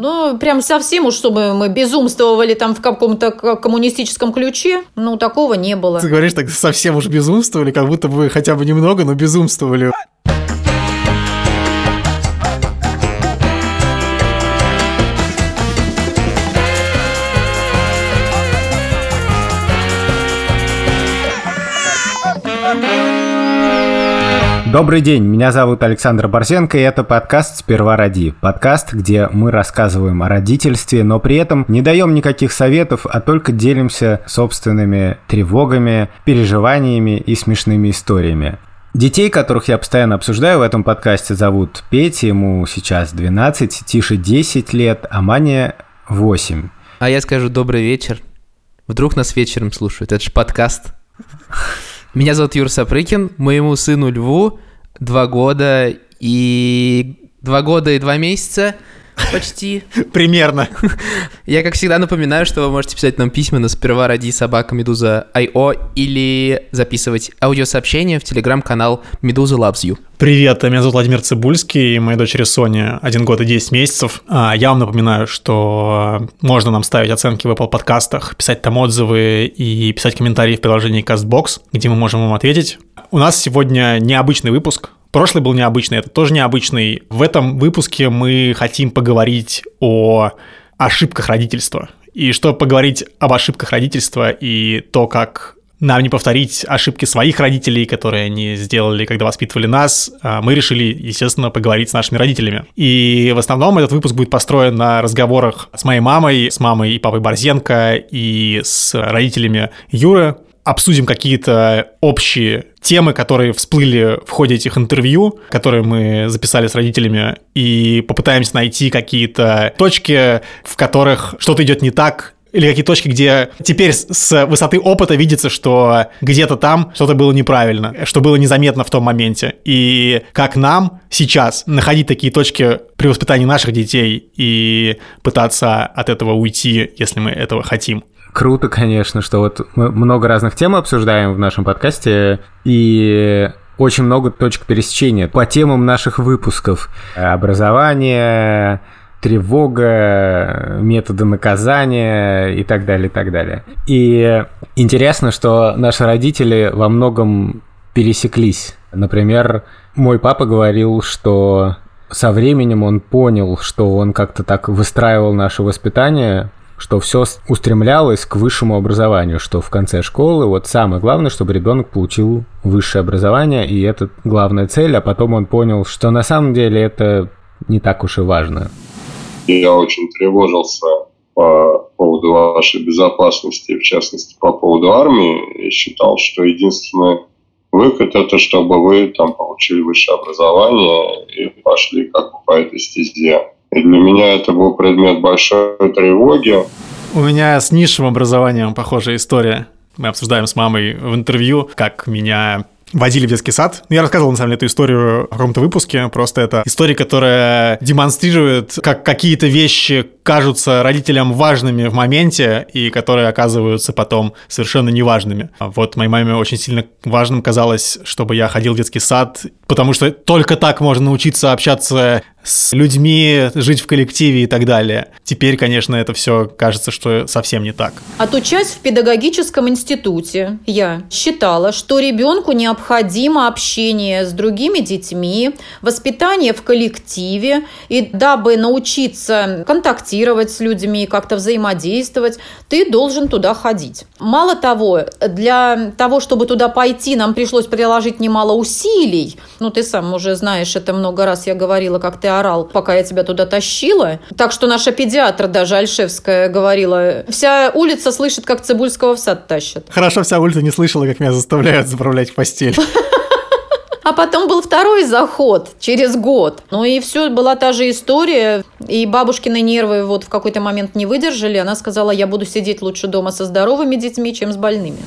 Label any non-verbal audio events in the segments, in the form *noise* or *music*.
Ну, прям совсем уж, чтобы мы безумствовали там в каком-то коммунистическом ключе, ну, такого не было. Ты говоришь так, совсем уж безумствовали, как будто бы хотя бы немного, но безумствовали. Добрый день, меня зовут Александр Борзенко, и это подкаст «Сперва роди». Подкаст, где мы рассказываем о родительстве, но при этом не даем никаких советов, а только делимся собственными тревогами, переживаниями и смешными историями. Детей, которых я постоянно обсуждаю в этом подкасте, зовут Петя, ему сейчас 12, Тише 10 лет, а Маня 8. А я скажу добрый вечер. Вдруг нас вечером слушают. Это же подкаст. Меня зовут Юр Сапрыкин, моему сыну Льву два года и... Два года и два месяца почти. *laughs* Примерно. *laughs* Я, как всегда, напоминаю, что вы можете писать нам письма на сперва ради собака Медуза Айо или записывать аудиосообщения в телеграм-канал Медуза Loves You. Привет, меня зовут Владимир Цибульский, и моей дочери Соня один год и 10 месяцев. А, я вам напоминаю, что можно нам ставить оценки в Apple подкастах, писать там отзывы и писать комментарии в приложении CastBox, где мы можем вам ответить. У нас сегодня необычный выпуск, Прошлый был необычный, это тоже необычный. В этом выпуске мы хотим поговорить о ошибках родительства. И чтобы поговорить об ошибках родительства и то, как нам не повторить ошибки своих родителей, которые они сделали, когда воспитывали нас, а, мы решили, естественно, поговорить с нашими родителями. И в основном этот выпуск будет построен на разговорах с моей мамой, с мамой и папой Борзенко и с родителями Юры, обсудим какие-то общие темы, которые всплыли в ходе этих интервью, которые мы записали с родителями, и попытаемся найти какие-то точки, в которых что-то идет не так, или какие точки, где теперь с высоты опыта видится, что где-то там что-то было неправильно, что было незаметно в том моменте. И как нам сейчас находить такие точки при воспитании наших детей и пытаться от этого уйти, если мы этого хотим. Круто, конечно, что вот мы много разных тем обсуждаем в нашем подкасте, и очень много точек пересечения по темам наших выпусков. Образование, тревога, методы наказания и так далее, и так далее. И интересно, что наши родители во многом пересеклись. Например, мой папа говорил, что со временем он понял, что он как-то так выстраивал наше воспитание, что все устремлялось к высшему образованию, что в конце школы вот самое главное, чтобы ребенок получил высшее образование, и это главная цель, а потом он понял, что на самом деле это не так уж и важно. Я очень тревожился по поводу вашей безопасности, в частности, по поводу армии, и считал, что единственный выход это чтобы вы там получили высшее образование и пошли как бы по этой стезе. И для меня это был предмет большой тревоги. У меня с низшим образованием похожая история. Мы обсуждаем с мамой в интервью, как меня водили в детский сад. Я рассказывал, на самом деле, эту историю в каком-то выпуске. Просто это история, которая демонстрирует, как какие-то вещи кажутся родителям важными в моменте и которые оказываются потом совершенно неважными. Вот моей маме очень сильно важным казалось, чтобы я ходил в детский сад, потому что только так можно научиться общаться с людьми, жить в коллективе и так далее. Теперь, конечно, это все кажется, что совсем не так. Отучась в педагогическом институте, я считала, что ребенку необходимо общение с другими детьми, воспитание в коллективе, и дабы научиться контактировать с людьми, как-то взаимодействовать, ты должен туда ходить. Мало того, для того, чтобы туда пойти, нам пришлось приложить немало усилий. Ну, ты сам уже знаешь, это много раз я говорила, как ты орал, пока я тебя туда тащила. Так что наша педиатр даже, Альшевская, говорила, вся улица слышит, как Цибульского в сад тащат. Хорошо, вся улица не слышала, как меня заставляют заправлять в постель. *laughs* А потом был второй заход через год. Ну и все, была та же история. И бабушкины нервы вот в какой-то момент не выдержали. Она сказала, я буду сидеть лучше дома со здоровыми детьми, чем с больными.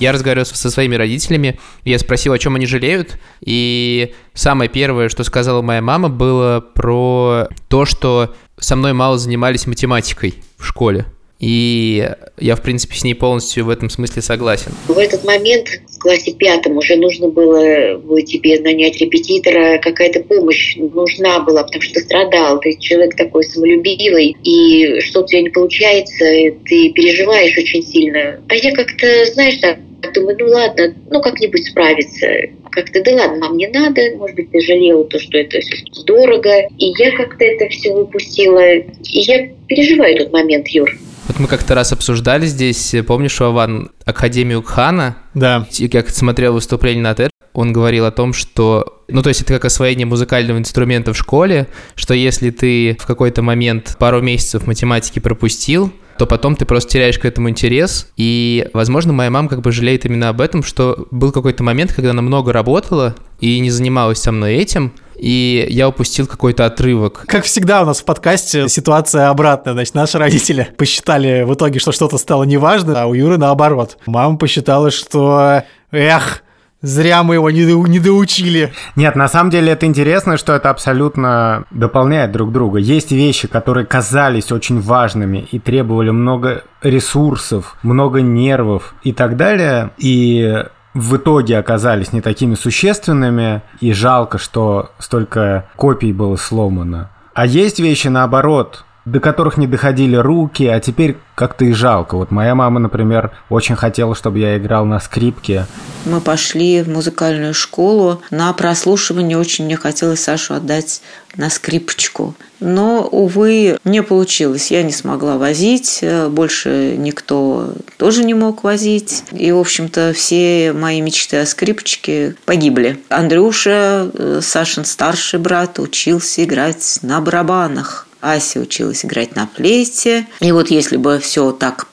Я разговаривал со своими родителями, я спросил, о чем они жалеют, и самое первое, что сказала моя мама, было про то, что со мной мало занимались математикой в школе. И я, в принципе, с ней полностью в этом смысле согласен. В этот момент в классе пятом уже нужно было тебе нанять репетитора, какая-то помощь нужна была, потому что ты страдал, ты человек такой самолюбивый, и что у тебя не получается, ты переживаешь очень сильно. А я как-то, знаешь, так думаю, ну ладно, ну как-нибудь справиться. Как-то, да ладно, мам, не надо, может быть, ты жалела то, что это дорого. И я как-то это все выпустила. И я переживаю тот момент, Юр. Вот мы как-то раз обсуждали здесь, помнишь, Вован, Академию Кхана? Да. Я смотрел выступление на TED, он говорил о том, что, ну, то есть это как освоение музыкального инструмента в школе, что если ты в какой-то момент пару месяцев математики пропустил, то потом ты просто теряешь к этому интерес. И, возможно, моя мама как бы жалеет именно об этом, что был какой-то момент, когда она много работала и не занималась со мной этим, и я упустил какой-то отрывок. Как всегда у нас в подкасте ситуация обратная. Значит, наши родители *laughs* посчитали в итоге, что что-то стало неважно, а у Юры наоборот. Мама посчитала, что эх, Зря мы его не, не доучили. Нет, на самом деле это интересно, что это абсолютно дополняет друг друга. Есть вещи, которые казались очень важными и требовали много ресурсов, много нервов и так далее. И в итоге оказались не такими существенными, и жалко, что столько копий было сломано. А есть вещи наоборот, до которых не доходили руки, а теперь как-то и жалко. Вот моя мама, например, очень хотела, чтобы я играл на скрипке. Мы пошли в музыкальную школу. На прослушивание очень мне хотелось Сашу отдать на скрипочку. Но, увы, не получилось. Я не смогла возить, больше никто тоже не мог возить. И, в общем-то, все мои мечты о скрипочке погибли. Андрюша, э, Сашин старший брат, учился играть на барабанах. Ася училась играть на флейте. И вот если бы все так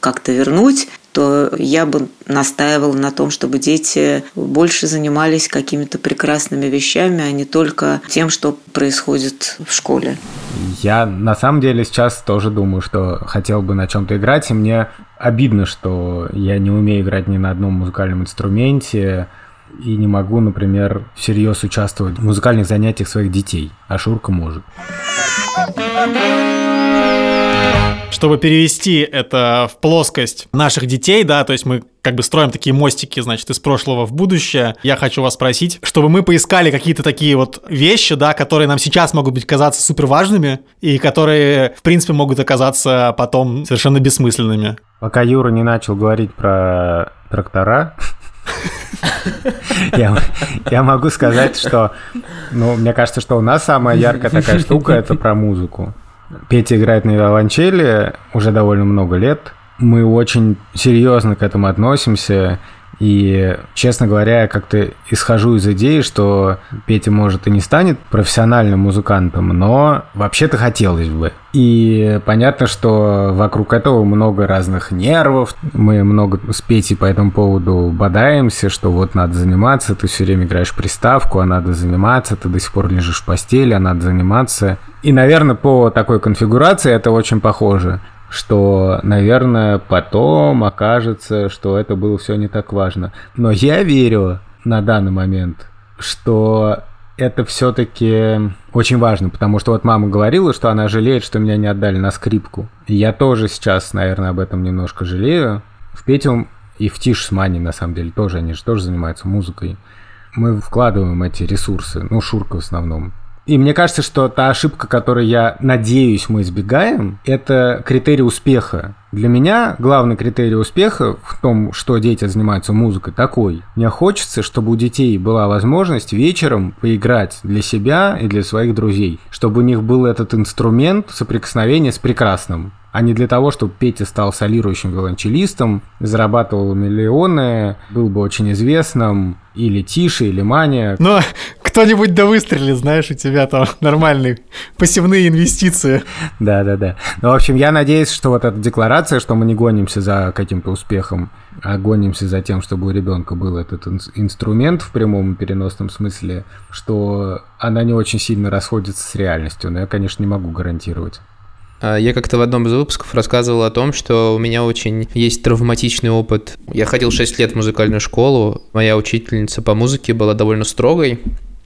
как-то вернуть, то я бы настаивала на том, чтобы дети больше занимались какими-то прекрасными вещами, а не только тем, что происходит в школе. Я на самом деле сейчас тоже думаю, что хотел бы на чем-то играть, и мне обидно, что я не умею играть ни на одном музыкальном инструменте, и не могу, например, всерьез участвовать в музыкальных занятиях своих детей, а Шурка может. Чтобы перевести это в плоскость наших детей, да, то есть мы как бы строим такие мостики, значит, из прошлого в будущее. Я хочу вас спросить, чтобы мы поискали какие-то такие вот вещи, да, которые нам сейчас могут быть казаться супер важными и которые, в принципе, могут оказаться потом совершенно бессмысленными. Пока Юра не начал говорить про трактора, *laughs* я, я могу сказать, что, ну, мне кажется, что у нас самая яркая такая штука – это про музыку. Петя играет на виолончели уже довольно много лет. Мы очень серьезно к этому относимся. И, честно говоря, я как-то исхожу из идеи, что Петя, может, и не станет профессиональным музыкантом, но вообще-то хотелось бы. И понятно, что вокруг этого много разных нервов. Мы много с Петей по этому поводу бодаемся, что вот надо заниматься, ты все время играешь приставку, а надо заниматься, ты до сих пор лежишь в постели, а надо заниматься. И, наверное, по такой конфигурации это очень похоже что, наверное, потом окажется, что это было все не так важно. Но я верю на данный момент, что это все-таки очень важно, потому что вот мама говорила, что она жалеет, что меня не отдали на скрипку. Я тоже сейчас, наверное, об этом немножко жалею. В Петю и в Тиш с Маней, на самом деле, тоже, они же тоже занимаются музыкой. Мы вкладываем эти ресурсы, ну, Шурка в основном, и мне кажется, что та ошибка, которую я надеюсь мы избегаем, это критерий успеха. Для меня главный критерий успеха в том, что дети занимаются музыкой, такой. Мне хочется, чтобы у детей была возможность вечером поиграть для себя и для своих друзей, чтобы у них был этот инструмент соприкосновения с прекрасным а не для того, чтобы Петя стал солирующим виолончелистом, зарабатывал миллионы, был бы очень известным, или Тише, или Маня. Но кто-нибудь да выстрелит, знаешь, у тебя там *laughs* нормальные пассивные инвестиции. Да-да-да. Ну, в общем, я надеюсь, что вот эта декларация, что мы не гонимся за каким-то успехом, а гонимся за тем, чтобы у ребенка был этот инструмент в прямом и переносном смысле, что она не очень сильно расходится с реальностью, но я, конечно, не могу гарантировать. А, я как-то в одном из выпусков рассказывал о том, что у меня очень есть травматичный опыт. Я ходил 6 лет в музыкальную школу, моя учительница по музыке была довольно строгой,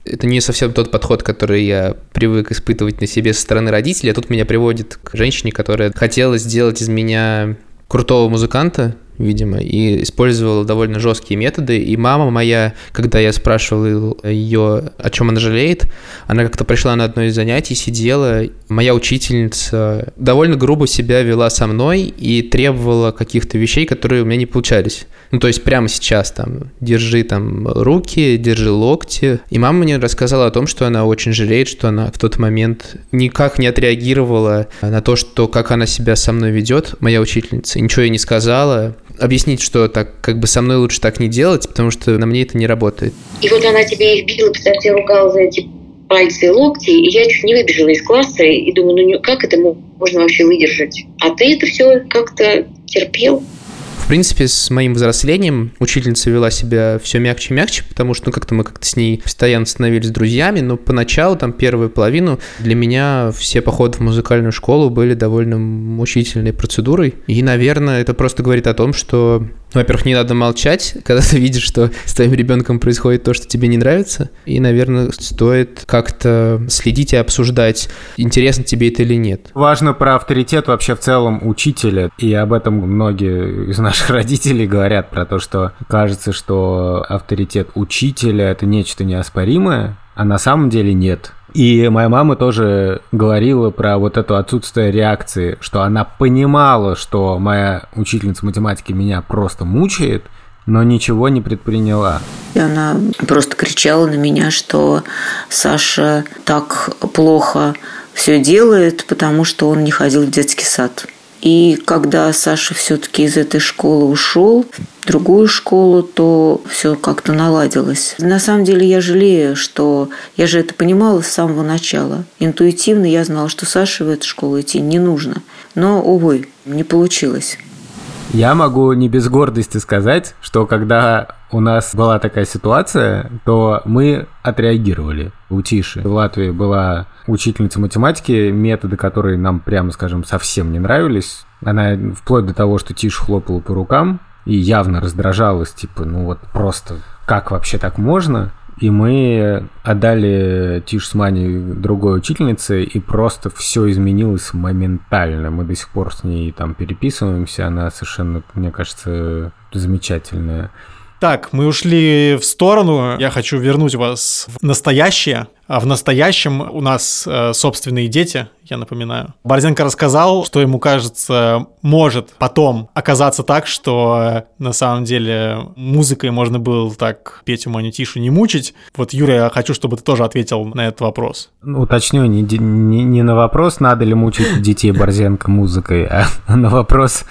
Это не совсем тот подход, который я привык испытывать на себе со стороны родителей, а тут меня приводит к женщине, которая хотела сделать из меня крутого музыканта, видимо, и использовала довольно жесткие методы. И мама моя, когда я спрашивал ее, о чем она жалеет, она как-то пришла на одно из занятий, сидела. Моя учительница довольно грубо себя вела со мной и требовала каких-то вещей, которые у меня не получались. Ну, то есть прямо сейчас там держи там руки, держи локти. И мама мне рассказала о том, что она очень жалеет, что она в тот момент никак не отреагировала на то, что как она себя со мной ведет, моя учительница. Ничего ей не сказала объяснить, что так как бы со мной лучше так не делать, потому что на мне это не работает. И вот она тебе их била, кстати, ругала за эти пальцы и локти, и я чуть не выбежала из класса и думаю, ну как это можно вообще выдержать? А ты это все как-то терпел? В принципе, с моим взрослением учительница вела себя все мягче и мягче, потому что ну, как-то мы как-то с ней постоянно становились друзьями, но поначалу, там, первую половину, для меня все походы в музыкальную школу были довольно мучительной процедурой. И, наверное, это просто говорит о том, что во-первых, не надо молчать, *laughs* когда ты видишь, что с твоим ребенком происходит то, что тебе не нравится. И, наверное, стоит как-то следить и обсуждать, интересно тебе это или нет. Важно про авторитет вообще в целом учителя. И об этом многие из наших *laughs* родителей говорят, про то, что кажется, что авторитет учителя – это нечто неоспоримое, а на самом деле нет. И моя мама тоже говорила про вот это отсутствие реакции, что она понимала, что моя учительница математики меня просто мучает, но ничего не предприняла. И она просто кричала на меня, что Саша так плохо все делает, потому что он не ходил в детский сад. И когда Саша все-таки из этой школы ушел в другую школу, то все как-то наладилось. На самом деле я жалею, что я же это понимала с самого начала. Интуитивно я знала, что Саше в эту школу идти не нужно. Но, увы, не получилось. Я могу не без гордости сказать, что когда у нас была такая ситуация, то мы отреагировали у Тиши. В Латвии была учительница математики, методы которые нам, прямо скажем, совсем не нравились. Она вплоть до того, что Тиша хлопала по рукам и явно раздражалась, типа, ну вот просто как вообще так можно? И мы отдали Тиш с Маней другой учительнице, и просто все изменилось моментально. Мы до сих пор с ней там переписываемся, она совершенно, мне кажется, замечательная. Так, мы ушли в сторону. Я хочу вернуть вас в настоящее. А в настоящем у нас э, собственные дети, я напоминаю. Борзенко рассказал, что ему кажется, может потом оказаться так, что э, на самом деле музыкой можно было так Петю Маню Тишу не мучить. Вот, Юра, я хочу, чтобы ты тоже ответил на этот вопрос. Ну, уточню, не, не, не на вопрос, надо ли мучить детей Борзенко музыкой, а *laughs* на вопрос,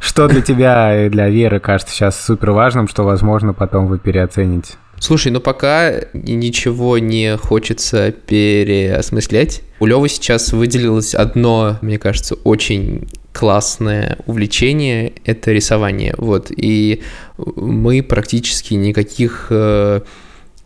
что для тебя и для Веры кажется сейчас супер важным, что, возможно, потом вы переоцените. Слушай, ну пока ничего не хочется переосмыслять. У Лёвы сейчас выделилось одно, мне кажется, очень классное увлечение – это рисование. Вот, и мы практически никаких... Э,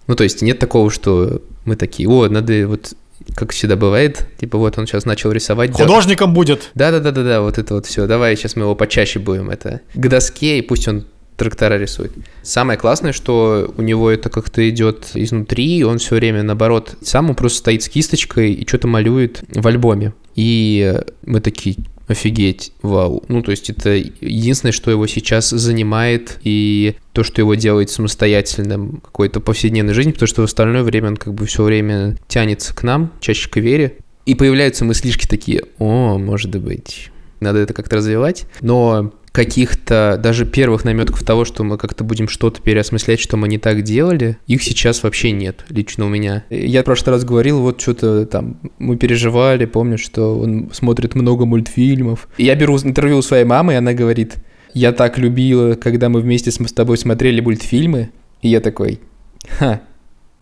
ну, то есть нет такого, что мы такие, о, надо вот как всегда бывает, типа вот он сейчас начал рисовать. Художником да, будет. Да-да-да-да, вот это вот все. Давай сейчас мы его почаще будем это к доске, и пусть он трактора рисует. Самое классное, что у него это как-то идет изнутри, он все время, наоборот, сам он просто стоит с кисточкой и что-то малюет в альбоме. И мы такие, офигеть, вау. Ну, то есть это единственное, что его сейчас занимает, и то, что его делает самостоятельным какой-то повседневной жизни, потому что в остальное время он как бы все время тянется к нам, чаще к вере. И появляются мыслишки такие, о, может быть, надо это как-то развивать. Но каких-то даже первых наметков того, что мы как-то будем что-то переосмыслять, что мы не так делали, их сейчас вообще нет, лично у меня. Я в прошлый раз говорил, вот что-то там, мы переживали, помню, что он смотрит много мультфильмов. Я беру интервью у своей мамы, и она говорит, я так любила, когда мы вместе с тобой смотрели мультфильмы, и я такой, ха,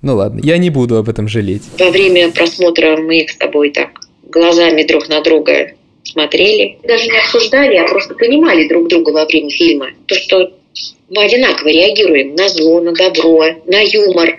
ну ладно, я не буду об этом жалеть. Во время просмотра мы их с тобой так глазами друг на друга смотрели. Даже не обсуждали, а просто понимали друг друга во время фильма. То, что мы одинаково реагируем на зло, на добро, на юмор.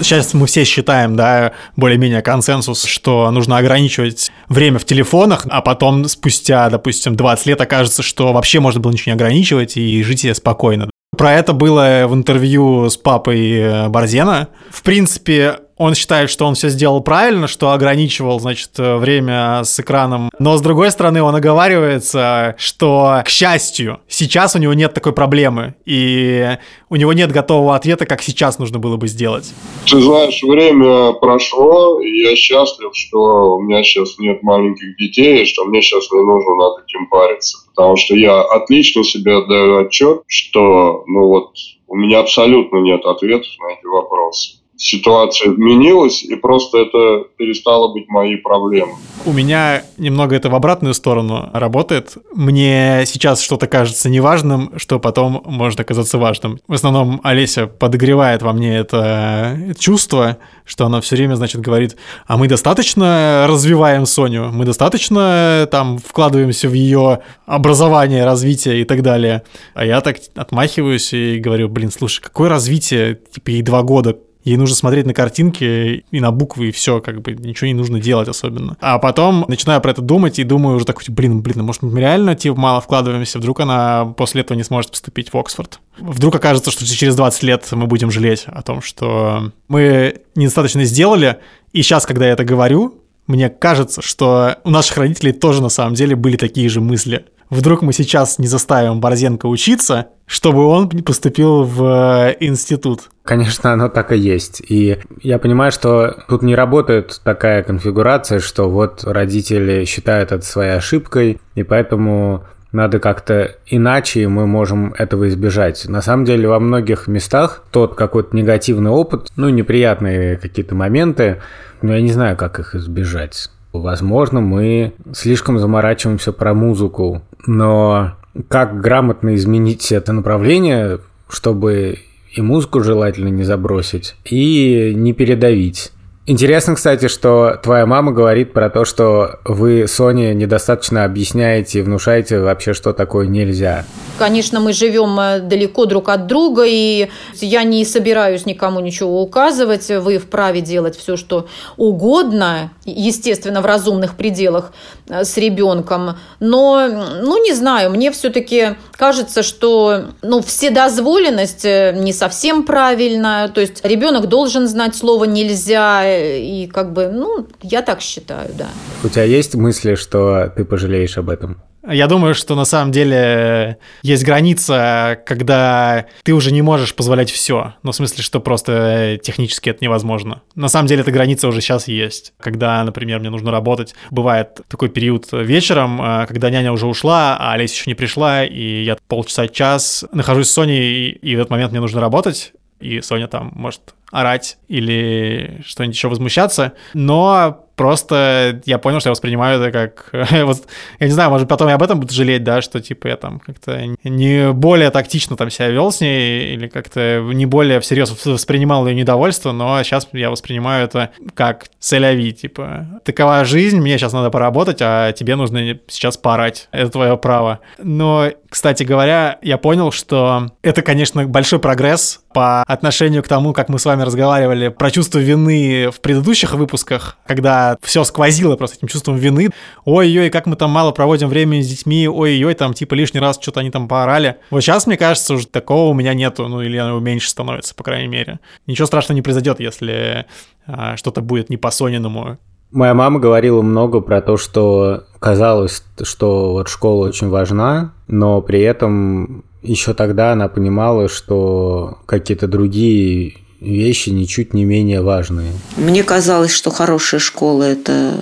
Сейчас мы все считаем, да, более-менее консенсус, что нужно ограничивать время в телефонах, а потом спустя, допустим, 20 лет окажется, что вообще можно было ничего не ограничивать и жить себе спокойно. Про это было в интервью с папой Борзена. В принципе, он считает, что он все сделал правильно, что ограничивал, значит, время с экраном. Но, с другой стороны, он оговаривается, что, к счастью, сейчас у него нет такой проблемы, и у него нет готового ответа, как сейчас нужно было бы сделать. Ты знаешь, время прошло, и я счастлив, что у меня сейчас нет маленьких детей, и что мне сейчас не нужно над этим париться. Потому что я отлично себе отдаю отчет, что, ну вот, у меня абсолютно нет ответов на эти вопросы ситуация изменилась, и просто это перестало быть моей проблемой. У меня немного это в обратную сторону работает. Мне сейчас что-то кажется неважным, что потом может оказаться важным. В основном Олеся подогревает во мне это чувство, что она все время, значит, говорит, а мы достаточно развиваем Соню, мы достаточно там вкладываемся в ее образование, развитие и так далее. А я так отмахиваюсь и говорю, блин, слушай, какое развитие, типа ей два года, Ей нужно смотреть на картинки и на буквы, и все, как бы ничего не нужно делать особенно. А потом начинаю про это думать и думаю уже такой, блин, блин, может мы реально типа мало вкладываемся, вдруг она после этого не сможет поступить в Оксфорд. Вдруг окажется, что через 20 лет мы будем жалеть о том, что мы недостаточно сделали, и сейчас, когда я это говорю, мне кажется, что у наших родителей тоже на самом деле были такие же мысли. Вдруг мы сейчас не заставим Борзенко учиться, чтобы он поступил в э, институт. Конечно, оно так и есть. И я понимаю, что тут не работает такая конфигурация, что вот родители считают это своей ошибкой, и поэтому надо как-то иначе, мы можем этого избежать. На самом деле во многих местах тот какой-то негативный опыт, ну, неприятные какие-то моменты, но я не знаю, как их избежать. Возможно, мы слишком заморачиваемся про музыку, но как грамотно изменить это направление, чтобы и музыку желательно не забросить, и не передавить. Интересно, кстати, что твоя мама говорит про то, что вы Соне недостаточно объясняете, внушаете вообще, что такое нельзя. Конечно, мы живем э, далеко друг от друга, и я не собираюсь никому ничего указывать. Вы вправе делать все, что угодно, естественно, в разумных пределах э, с ребенком. Но, ну, не знаю, мне все-таки кажется, что ну, вседозволенность э, не совсем правильно. То есть ребенок должен знать слово нельзя и как бы, ну, я так считаю, да. У тебя есть мысли, что ты пожалеешь об этом? Я думаю, что на самом деле есть граница, когда ты уже не можешь позволять все. Ну, в смысле, что просто технически это невозможно. На самом деле эта граница уже сейчас есть. Когда, например, мне нужно работать, бывает такой период вечером, э, когда няня уже ушла, а Олеся еще не пришла, и я полчаса-час нахожусь с Соней, и в этот момент мне нужно работать, и Соня там может орать или что-нибудь еще возмущаться, но просто я понял, что я воспринимаю это как... *laughs* вот, я не знаю, может, потом я об этом буду жалеть, да, что, типа, я там как-то не более тактично там себя вел с ней или как-то не более всерьез воспринимал ее недовольство, но сейчас я воспринимаю это как целяви, типа, такова жизнь, мне сейчас надо поработать, а тебе нужно сейчас поорать. Это твое право. Но, кстати говоря, я понял, что это, конечно, большой прогресс по отношению к тому, как мы с вами разговаривали про чувство вины в предыдущих выпусках, когда все сквозило просто этим чувством вины. Ой-ой, как мы там мало проводим времени с детьми, ой-ой, там типа лишний раз что-то они там поорали. Вот сейчас, мне кажется, уже такого у меня нету, ну или оно меньше становится, по крайней мере. Ничего страшного не произойдет, если а, что-то будет не по-сониному. Моя мама говорила много про то, что казалось, что вот школа очень важна, но при этом еще тогда она понимала, что какие-то другие вещи ничуть не менее важные. Мне казалось, что хорошая школа – это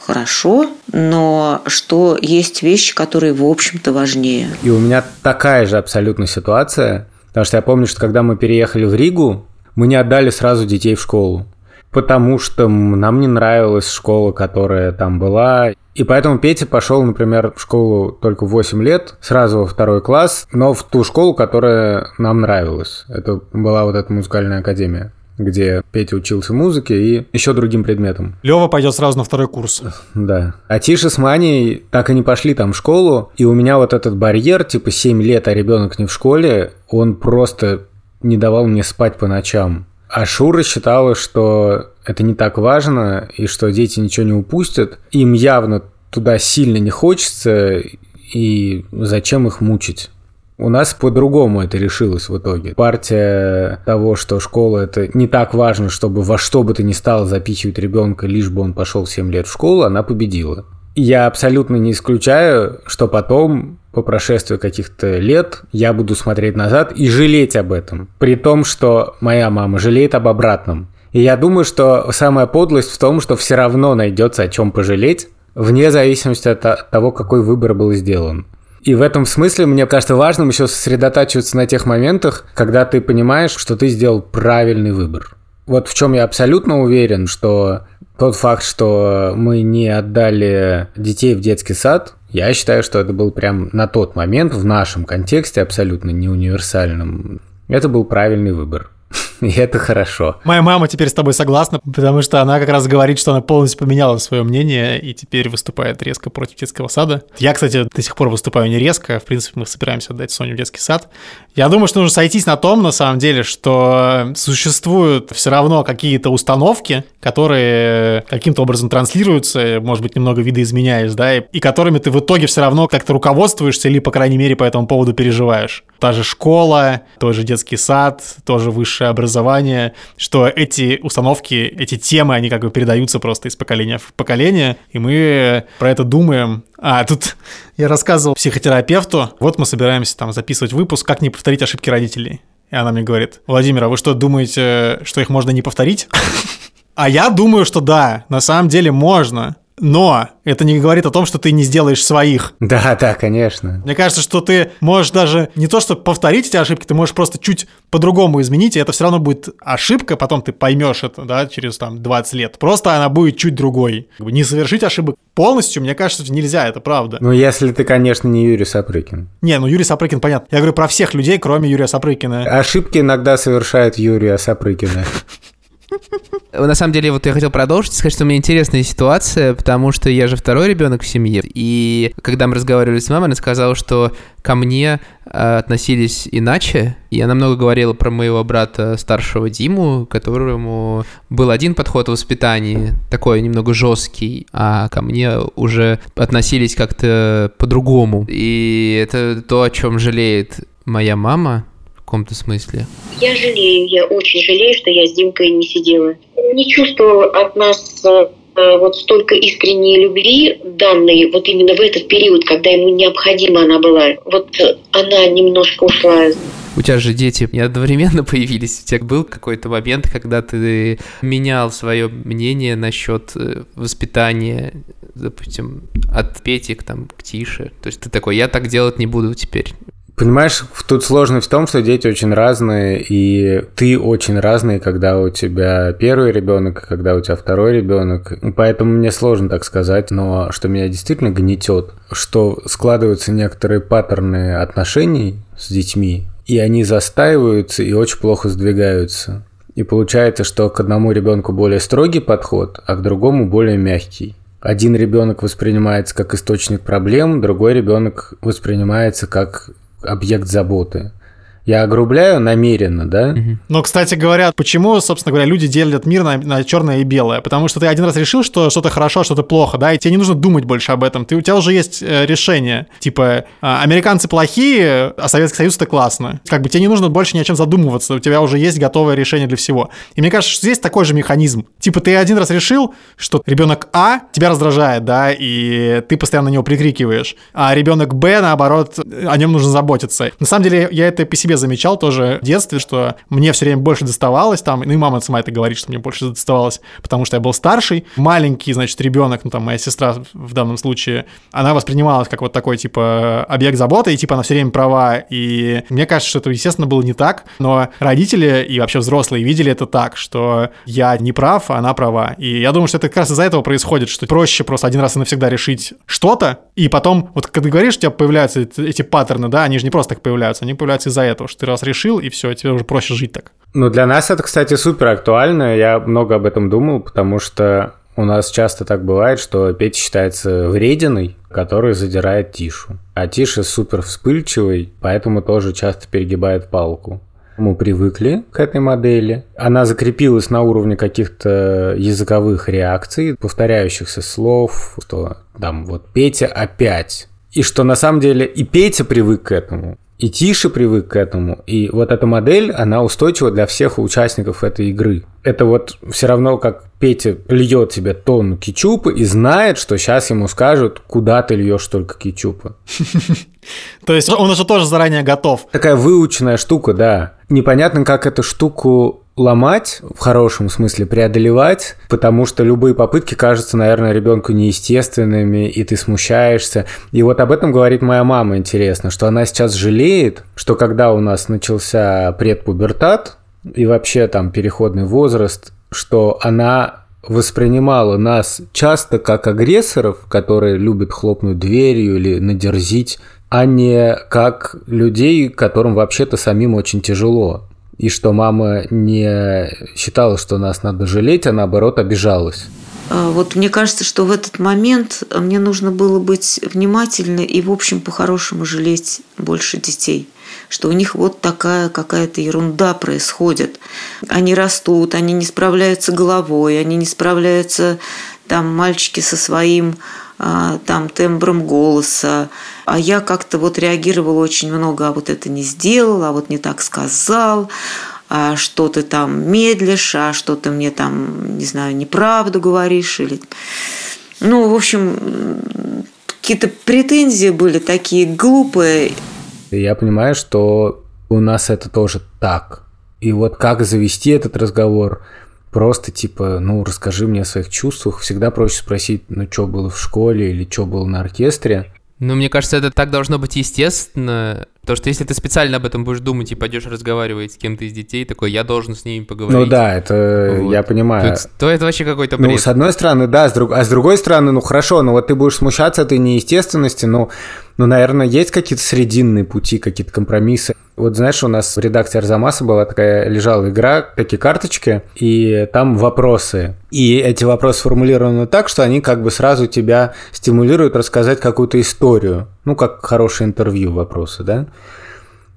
хорошо, но что есть вещи, которые, в общем-то, важнее. И у меня такая же абсолютно ситуация, потому что я помню, что когда мы переехали в Ригу, мы не отдали сразу детей в школу потому что нам не нравилась школа, которая там была. И поэтому Петя пошел, например, в школу только в 8 лет, сразу во второй класс, но в ту школу, которая нам нравилась. Это была вот эта музыкальная академия где Петя учился музыке и еще другим предметам. Лева пойдет сразу на второй курс. Да. А Тиша с Маней так и не пошли там в школу, и у меня вот этот барьер, типа 7 лет, а ребенок не в школе, он просто не давал мне спать по ночам. А Шура считала, что это не так важно, и что дети ничего не упустят. Им явно туда сильно не хочется, и зачем их мучить? У нас по-другому это решилось в итоге. Партия того, что школа это не так важно, чтобы во что бы то ни стало запихивать ребенка, лишь бы он пошел 7 лет в школу, она победила. Я абсолютно не исключаю, что потом, по прошествии каких-то лет, я буду смотреть назад и жалеть об этом. При том, что моя мама жалеет об обратном. И я думаю, что самая подлость в том, что все равно найдется о чем пожалеть, вне зависимости от того, какой выбор был сделан. И в этом смысле мне кажется важным еще сосредотачиваться на тех моментах, когда ты понимаешь, что ты сделал правильный выбор. Вот в чем я абсолютно уверен, что тот факт, что мы не отдали детей в детский сад, я считаю, что это был прям на тот момент в нашем контексте абсолютно не универсальном. Это был правильный выбор. *laughs* И это хорошо. Моя мама теперь с тобой согласна, потому что она как раз говорит, что она полностью поменяла свое мнение и теперь выступает резко против детского сада. Я, кстати, до сих пор выступаю не резко. В принципе, мы собираемся отдать Соню в детский сад. Я думаю, что нужно сойтись на том, на самом деле, что существуют все равно какие-то установки, которые каким-то образом транслируются, может быть, немного видоизменяясь, да, и, и которыми ты в итоге все равно как-то руководствуешься или, по крайней мере, по этому поводу переживаешь. Та же школа, тот же детский сад, тоже высшее образование, что эти установки, эти темы, они как бы передаются просто из поколения в поколение, и мы про это думаем. А, тут я рассказывал психотерапевту, вот мы собираемся там записывать выпуск «Как не повторить ошибки родителей». И она мне говорит, Владимир, а вы что, думаете, что их можно не повторить? *laughs* А я думаю, что да, на самом деле можно. Но это не говорит о том, что ты не сделаешь своих. Да, да, конечно. Мне кажется, что ты можешь даже не то, что повторить эти ошибки, ты можешь просто чуть по-другому изменить, и это все равно будет ошибка, потом ты поймешь это, да, через там 20 лет. Просто она будет чуть другой. Не совершить ошибок полностью, мне кажется, нельзя, это правда. Ну, если ты, конечно, не Юрий Сапрыкин. Не, ну Юрий Сапрыкин, понятно. Я говорю про всех людей, кроме Юрия Сапрыкина. Ошибки иногда совершает Юрия Сапрыкина. *laughs* На самом деле, вот я хотел продолжить, сказать, что у меня интересная ситуация, потому что я же второй ребенок в семье. И когда мы разговаривали с мамой, она сказала, что ко мне э, относились иначе. И она много говорила про моего брата старшего Диму, которому был один подход в воспитании, такой немного жесткий, а ко мне уже относились как-то по-другому. И это то, о чем жалеет моя мама, каком-то смысле? Я жалею, я очень жалею, что я с Димкой не сидела. Не чувствовала от нас э, вот столько искренней любви данной вот именно в этот период, когда ему необходима она была. Вот она немножко ушла. У тебя же дети не одновременно появились. У тебя был какой-то момент, когда ты менял свое мнение насчет э, воспитания, допустим, от Пети к, там, к Тише. То есть ты такой, я так делать не буду теперь. Понимаешь, тут сложность в том, что дети очень разные, и ты очень разный, когда у тебя первый ребенок, когда у тебя второй ребенок. Поэтому мне сложно так сказать, но что меня действительно гнетет, что складываются некоторые паттерны отношений с детьми, и они застаиваются и очень плохо сдвигаются. И получается, что к одному ребенку более строгий подход, а к другому более мягкий. Один ребенок воспринимается как источник проблем, другой ребенок воспринимается как объект заботы. Я огрубляю намеренно, да? Но, кстати говоря, почему, собственно говоря, люди делят мир на, на черное и белое? Потому что ты один раз решил, что что-то хорошо, а что-то плохо, да, и тебе не нужно думать больше об этом. Ты, у тебя уже есть э, решение. Типа, э, американцы плохие, а Советский Союз это классно. Как бы тебе не нужно больше ни о чем задумываться, у тебя уже есть готовое решение для всего. И мне кажется, что здесь такой же механизм. Типа, ты один раз решил, что ребенок А тебя раздражает, да, и ты постоянно на него прикрикиваешь, а ребенок Б, наоборот, о нем нужно заботиться. На самом деле, я это по себе замечал тоже в детстве, что мне все время больше доставалось там, ну и мама сама это говорит, что мне больше доставалось, потому что я был старший. Маленький, значит, ребенок, ну там моя сестра в данном случае, она воспринималась как вот такой, типа, объект заботы, и типа она все время права. И мне кажется, что это, естественно, было не так, но родители и вообще взрослые видели это так, что я не прав, а она права. И я думаю, что это как раз из-за этого происходит, что проще просто один раз и навсегда решить что-то, и потом, вот когда ты говоришь, у тебя появляются эти паттерны, да, они же не просто так появляются, они появляются из-за этого, что ты раз решил, и все, тебе уже проще жить так. Ну, для нас это, кстати, супер актуально. Я много об этом думал, потому что у нас часто так бывает, что Петя считается врединой, который задирает Тишу. А Тиша супер вспыльчивый, поэтому тоже часто перегибает палку. Мы привыкли к этой модели. Она закрепилась на уровне каких-то языковых реакций, повторяющихся слов, что там вот Петя опять. И что на самом деле и Петя привык к этому. И тише привык к этому. И вот эта модель, она устойчива для всех участников этой игры. Это вот все равно, как Петя льет себе тонну кетчупа и знает, что сейчас ему скажут, куда ты льешь только кетчупа. *laughs* То есть он уже тоже заранее готов. Такая выученная штука, да. Непонятно, как эту штуку ломать, в хорошем смысле преодолевать, потому что любые попытки кажутся, наверное, ребенку неестественными, и ты смущаешься. И вот об этом говорит моя мама, интересно, что она сейчас жалеет, что когда у нас начался предпубертат и вообще там переходный возраст, что она воспринимала нас часто как агрессоров, которые любят хлопнуть дверью или надерзить, а не как людей, которым вообще-то самим очень тяжело и что мама не считала, что нас надо жалеть, а наоборот обижалась. А, вот мне кажется, что в этот момент мне нужно было быть внимательной и, в общем, по-хорошему жалеть больше детей. Что у них вот такая какая-то ерунда происходит. Они растут, они не справляются головой, они не справляются, там, мальчики со своим там тембром голоса, а я как-то вот реагировала очень много, а вот это не сделал, а вот не так сказал, а что ты там медлишь, а что ты мне там, не знаю, неправду говоришь или... Ну, в общем, какие-то претензии были такие глупые. Я понимаю, что у нас это тоже так. И вот как завести этот разговор – Просто типа, ну, расскажи мне о своих чувствах. Всегда проще спросить, ну, что было в школе или что было на оркестре. Ну, мне кажется, это так должно быть естественно. Потому что если ты специально об этом будешь думать и пойдешь разговаривать с кем-то из детей, такой, я должен с ними поговорить. Ну да, это вот. я понимаю. То, то это вообще какой-то бред. Ну, с одной стороны, да, с друг... а с другой стороны, ну хорошо, но вот ты будешь смущаться этой неестественности, ну, ну, наверное, есть какие-то срединные пути, какие-то компромиссы. Вот знаешь, у нас в редакции Арзамаса была такая, лежала игра, такие карточки, и там вопросы. И эти вопросы формулированы так, что они как бы сразу тебя стимулируют рассказать какую-то историю. Ну, как хорошее интервью вопросы, да?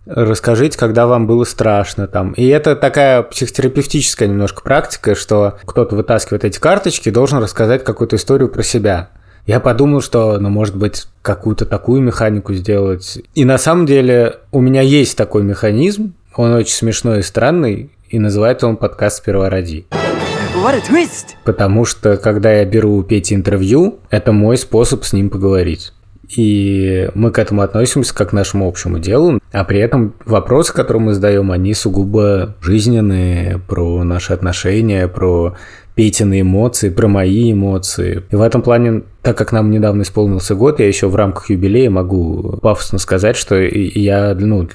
Расскажите, когда вам было страшно там. И это такая психотерапевтическая немножко практика, что кто-то вытаскивает эти карточки и должен рассказать какую-то историю про себя. Я подумал, что, ну, может быть, какую-то такую механику сделать. И на самом деле у меня есть такой механизм, он очень смешной и странный, и называется он подкаст «Сперва ради». What a twist! Потому что, когда я беру у Пети интервью, это мой способ с ним поговорить. И мы к этому относимся как к нашему общему делу, а при этом вопросы, которые мы задаем, они сугубо жизненные, про наши отношения, про Петины эмоции, про мои эмоции. И в этом плане, так как нам недавно исполнился год, я еще в рамках юбилея могу пафосно сказать, что я, ну,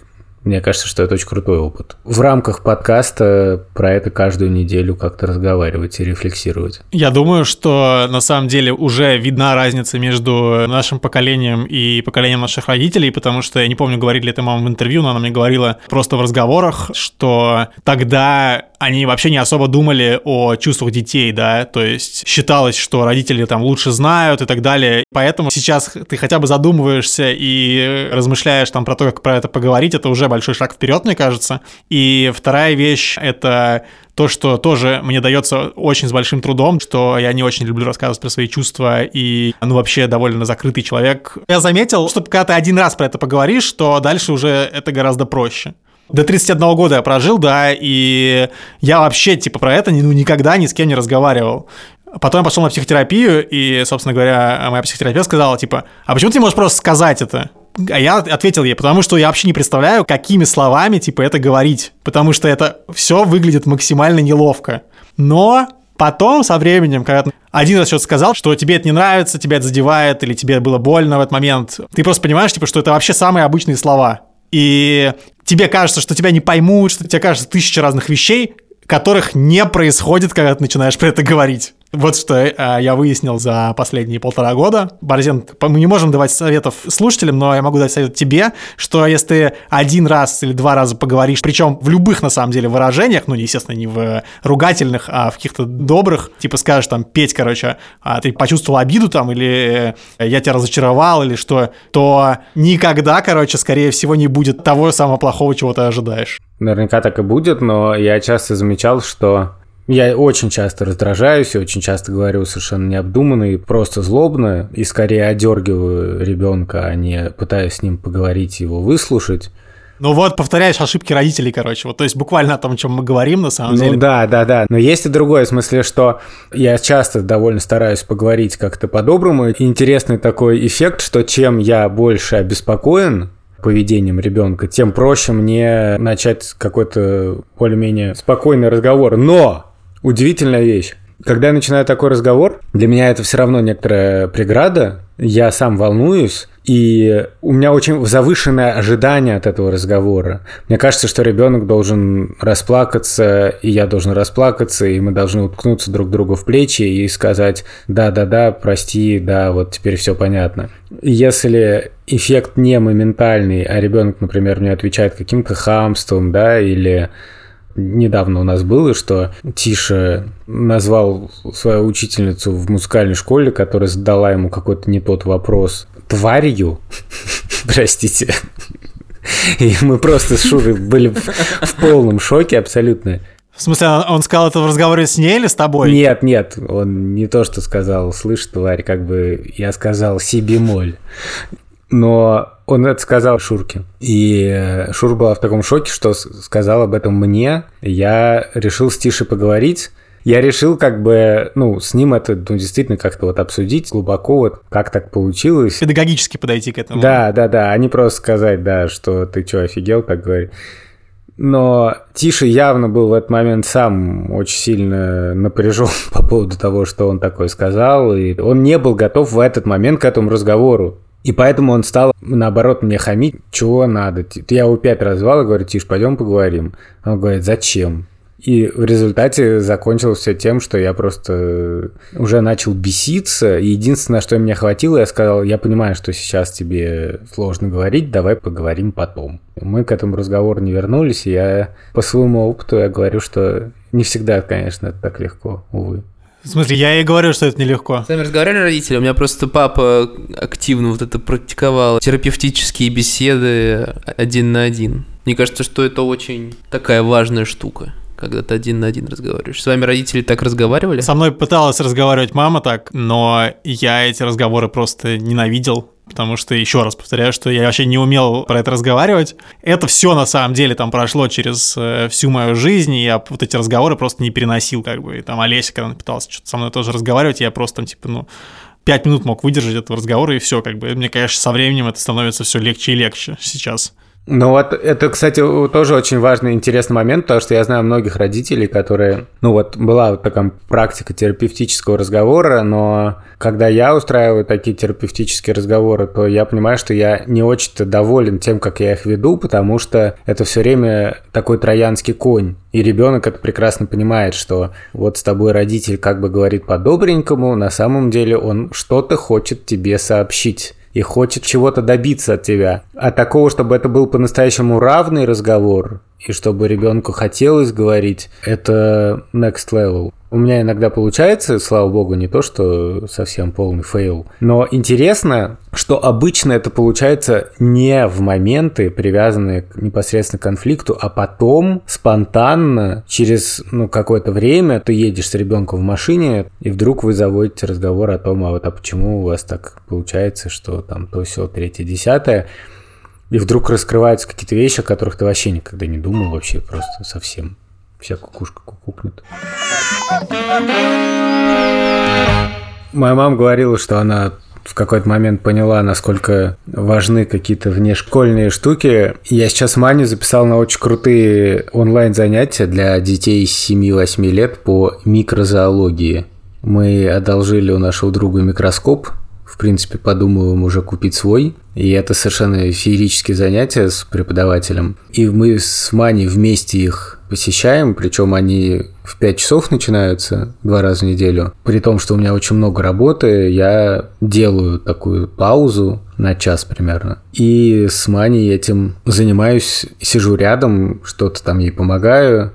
мне кажется, что это очень крутой опыт. В рамках подкаста про это каждую неделю как-то разговаривать и рефлексировать. Я думаю, что на самом деле уже видна разница между нашим поколением и поколением наших родителей, потому что я не помню, говорили ли это мама в интервью, но она мне говорила просто в разговорах, что тогда они вообще не особо думали о чувствах детей, да, то есть считалось, что родители там лучше знают и так далее, поэтому сейчас ты хотя бы задумываешься и размышляешь там про то, как про это поговорить, это уже большой шаг вперед, мне кажется. И вторая вещь — это то, что тоже мне дается очень с большим трудом, что я не очень люблю рассказывать про свои чувства и, ну, вообще довольно закрытый человек. Я заметил, что когда ты один раз про это поговоришь, то дальше уже это гораздо проще. До 31 года я прожил, да, и я вообще, типа, про это ну, никогда ни с кем не разговаривал. Потом я пошел на психотерапию, и, собственно говоря, моя психотерапевт сказала, типа, а почему ты не можешь просто сказать это? А я ответил ей, потому что я вообще не представляю, какими словами, типа, это говорить. Потому что это все выглядит максимально неловко. Но потом, со временем, когда один раз что-то сказал, что тебе это не нравится, тебя это задевает, или тебе было больно в этот момент, ты просто понимаешь, типа, что это вообще самые обычные слова и тебе кажется, что тебя не поймут, что тебе кажется тысяча разных вещей, которых не происходит, когда ты начинаешь про это говорить. Вот что э, я выяснил за последние полтора года. Борзен, мы не можем давать советов слушателям, но я могу дать совет тебе, что если ты один раз или два раза поговоришь, причем в любых, на самом деле, выражениях, ну, естественно, не в ругательных, а в каких-то добрых, типа скажешь там, Петь, короче, а ты почувствовал обиду там, или я тебя разочаровал, или что, то никогда, короче, скорее всего, не будет того самого плохого, чего ты ожидаешь. Наверняка так и будет, но я часто замечал, что я очень часто раздражаюсь, и очень часто говорю совершенно необдуманно и просто злобно, и скорее одергиваю ребенка, а не пытаюсь с ним поговорить, его выслушать. Ну вот, повторяешь ошибки родителей, короче. Вот, то есть буквально о том, о чем мы говорим, на самом ну, деле. да, да, да. Но есть и другое, в смысле, что я часто довольно стараюсь поговорить как-то по-доброму. Интересный такой эффект, что чем я больше обеспокоен, поведением ребенка, тем проще мне начать какой-то более-менее спокойный разговор. Но удивительная вещь. Когда я начинаю такой разговор, для меня это все равно некоторая преграда, я сам волнуюсь, и у меня очень завышенное ожидание от этого разговора. Мне кажется, что ребенок должен расплакаться, и я должен расплакаться, и мы должны уткнуться друг другу в плечи и сказать «да-да-да, прости, да, вот теперь все понятно». Если эффект не моментальный, а ребенок, например, мне отвечает каким-то хамством, да, или недавно у нас было, что Тиша назвал свою учительницу в музыкальной школе, которая задала ему какой-то не тот вопрос, тварью, *laughs* простите. И мы просто с Шурой были в полном шоке абсолютно. В смысле, он сказал это в разговоре с ней или с тобой? Нет, нет, он не то, что сказал, слышь, тварь, как бы я сказал си бемоль. Но он это сказал Шурке. И э, Шур была в таком шоке, что сказал об этом мне. Я решил с Тишей поговорить. Я решил как бы, ну, с ним это ну, действительно как-то вот обсудить глубоко, вот как так получилось. Педагогически подойти к этому. Да, да, да, а не просто сказать, да, что ты что, офигел, так говорить. Но Тиша явно был в этот момент сам очень сильно напряжен *laughs* по поводу того, что он такое сказал, и он не был готов в этот момент к этому разговору. И поэтому он стал, наоборот, мне хамить, чего надо. Я его пять раз звал и говорю, Тиш, пойдем поговорим. Он говорит, зачем? И в результате закончилось все тем, что я просто уже начал беситься. И единственное, что мне хватило, я сказал, я понимаю, что сейчас тебе сложно говорить, давай поговорим потом. Мы к этому разговору не вернулись, и я по своему опыту я говорю, что не всегда, конечно, это так легко, увы. В смысле, я и говорю, что это нелегко. С вами разговаривали родители? У меня просто папа активно вот это практиковал. Терапевтические беседы один на один. Мне кажется, что это очень такая важная штука когда ты один на один разговариваешь. С вами родители так разговаривали? Со мной пыталась разговаривать мама так, но я эти разговоры просто ненавидел потому что, еще раз повторяю, что я вообще не умел про это разговаривать. Это все на самом деле там прошло через э, всю мою жизнь, и я вот эти разговоры просто не переносил, как бы. И там Олеся, когда она пыталась что-то со мной тоже разговаривать, я просто там, типа, ну, пять минут мог выдержать этого разговора, и все, как бы. Мне, конечно, со временем это становится все легче и легче сейчас. Ну вот это, кстати, тоже очень важный интересный момент, потому что я знаю многих родителей, которые, ну вот была вот такая практика терапевтического разговора, но когда я устраиваю такие терапевтические разговоры, то я понимаю, что я не очень-то доволен тем, как я их веду, потому что это все время такой троянский конь. И ребенок это прекрасно понимает, что вот с тобой родитель как бы говорит по-добренькому, на самом деле он что-то хочет тебе сообщить и хочет чего-то добиться от тебя. А такого, чтобы это был по-настоящему равный разговор, и чтобы ребенку хотелось говорить, это next level. У меня иногда получается, слава богу, не то, что совсем полный fail. Но интересно, что обычно это получается не в моменты, привязанные к непосредственно к конфликту, а потом спонтанно, через ну, какое-то время, ты едешь с ребенком в машине, и вдруг вы заводите разговор о том, а вот а почему у вас так получается, что там то все третье, десятое. И вдруг раскрываются какие-то вещи, о которых ты вообще никогда не думал вообще, просто совсем. Вся кукушка кукукнет. Моя мама говорила, что она в какой-то момент поняла, насколько важны какие-то внешкольные штуки. Я сейчас Маню записал на очень крутые онлайн-занятия для детей 7-8 лет по микрозоологии. Мы одолжили у нашего друга микроскоп, в принципе, подумываем уже купить свой. И это совершенно феерические занятия с преподавателем. И мы с Маней вместе их посещаем, причем они в 5 часов начинаются два раза в неделю. При том, что у меня очень много работы, я делаю такую паузу на час примерно. И с Маней этим занимаюсь, сижу рядом, что-то там ей помогаю.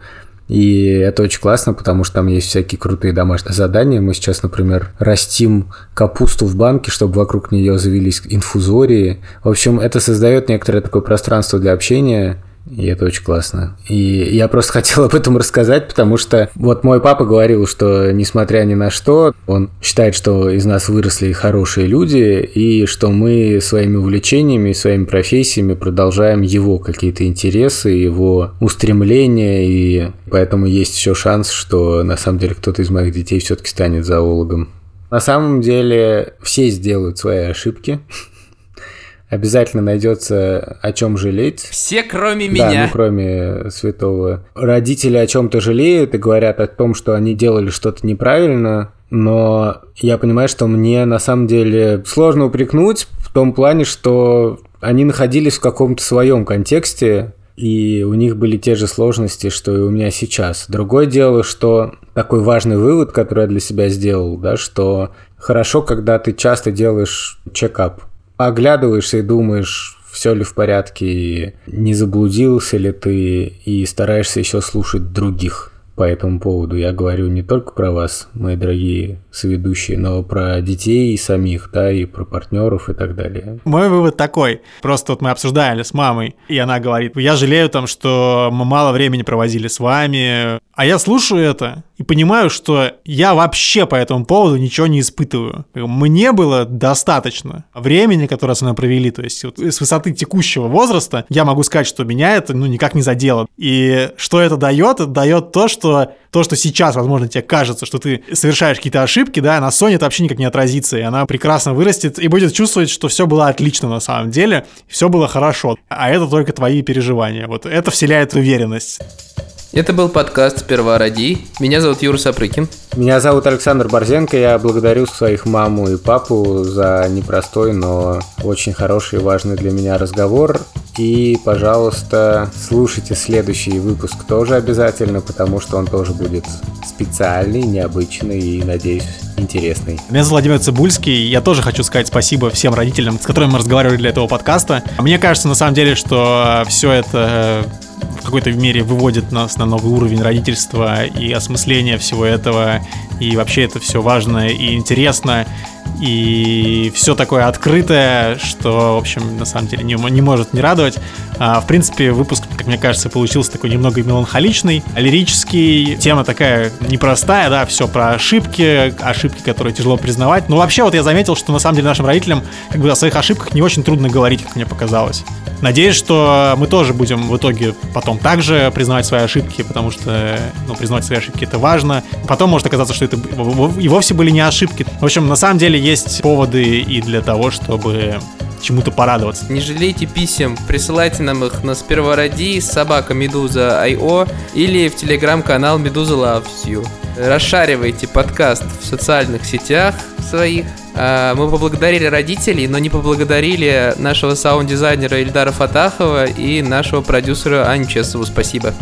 И это очень классно, потому что там есть всякие крутые домашние задания. Мы сейчас, например, растим капусту в банке, чтобы вокруг нее завелись инфузории. В общем, это создает некоторое такое пространство для общения. И это очень классно. И я просто *laughs* хотел об этом рассказать, потому что вот мой папа говорил, что несмотря ни на что, он считает, что из нас выросли хорошие люди, и что мы своими увлечениями, своими профессиями продолжаем его какие-то интересы, его устремления, и поэтому есть еще шанс, что на самом деле кто-то из моих детей все-таки станет зоологом. На самом деле все сделают свои ошибки, *laughs* обязательно найдется о чем жалеть. Все, кроме да, меня. ну кроме святого. Родители о чем-то жалеют и говорят о том, что они делали что-то неправильно, но я понимаю, что мне на самом деле сложно упрекнуть в том плане, что они находились в каком-то своем контексте, и у них были те же сложности, что и у меня сейчас. Другое дело, что такой важный вывод, который я для себя сделал, да, что хорошо, когда ты часто делаешь чекап оглядываешься и думаешь, все ли в порядке, не заблудился ли ты, и стараешься еще слушать других по этому поводу. Я говорю не только про вас, мои дорогие соведущие, но про детей и самих, да, и про партнеров и так далее. Мой вывод такой. Просто вот мы обсуждали с мамой, и она говорит, я жалею там, что мы мало времени проводили с вами. А я слушаю это и понимаю, что я вообще по этому поводу ничего не испытываю. Мне было достаточно времени, которое с нами провели. То есть вот с высоты текущего возраста я могу сказать, что меня это ну, никак не задело. И что это дает? Это дает то, что то, что сейчас, возможно, тебе кажется, что ты совершаешь какие-то ошибки, да, на Sony это вообще никак не отразится, и она прекрасно вырастет и будет чувствовать, что все было отлично на самом деле, все было хорошо, а это только твои переживания. Вот это вселяет уверенность. Это был подкаст «Сперва роди». Меня зовут Юра Сапрыкин. Меня зовут Александр Борзенко. Я благодарю своих маму и папу за непростой, но очень хороший и важный для меня разговор. И, пожалуйста, слушайте следующий выпуск тоже обязательно, потому что он тоже будет специальный, необычный и, надеюсь, интересный. Меня зовут Владимир Цибульский. Я тоже хочу сказать спасибо всем родителям, с которыми мы разговаривали для этого подкаста. Мне кажется, на самом деле, что все это в какой-то мере выводит нас на новый уровень родительства и осмысления всего этого. И вообще это все важно и интересно. И все такое открытое, что, в общем, на самом деле не, не может не радовать. А, в принципе, выпуск, как мне кажется, получился такой немного меланхоличный, лирический. Тема такая непростая, да, все про ошибки, ошибки, которые тяжело признавать. Но вообще вот я заметил, что на самом деле нашим родителям как бы о своих ошибках не очень трудно говорить, как мне показалось. Надеюсь, что мы тоже будем в итоге потом также признавать свои ошибки, потому что, ну, признавать свои ошибки это важно. Потом может оказаться, что это и вовсе были не ошибки. В общем, на самом деле есть поводы и для того, чтобы чему-то порадоваться. Не жалейте писем, присылайте нам их на спервороди собака Медуза IO или в телеграм-канал Медуза Loves. Расшаривайте подкаст в социальных сетях своих. А, мы поблагодарили родителей, но не поблагодарили нашего саунд-дизайнера Ильдара Фатахова и нашего продюсера Ани Чесову. Спасибо.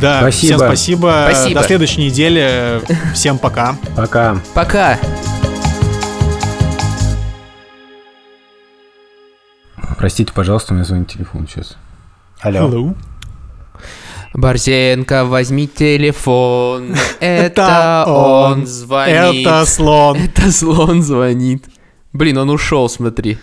Да, Спасибо. всем спасибо. Спасибо. До следующей недели. Всем пока. Пока. Пока. Простите, пожалуйста, у меня звонит телефон сейчас. Алло. Hello. Борзенко, возьми телефон. *laughs* Это он звонит. Это слон. *laughs* Это слон звонит. Блин, он ушел, смотри.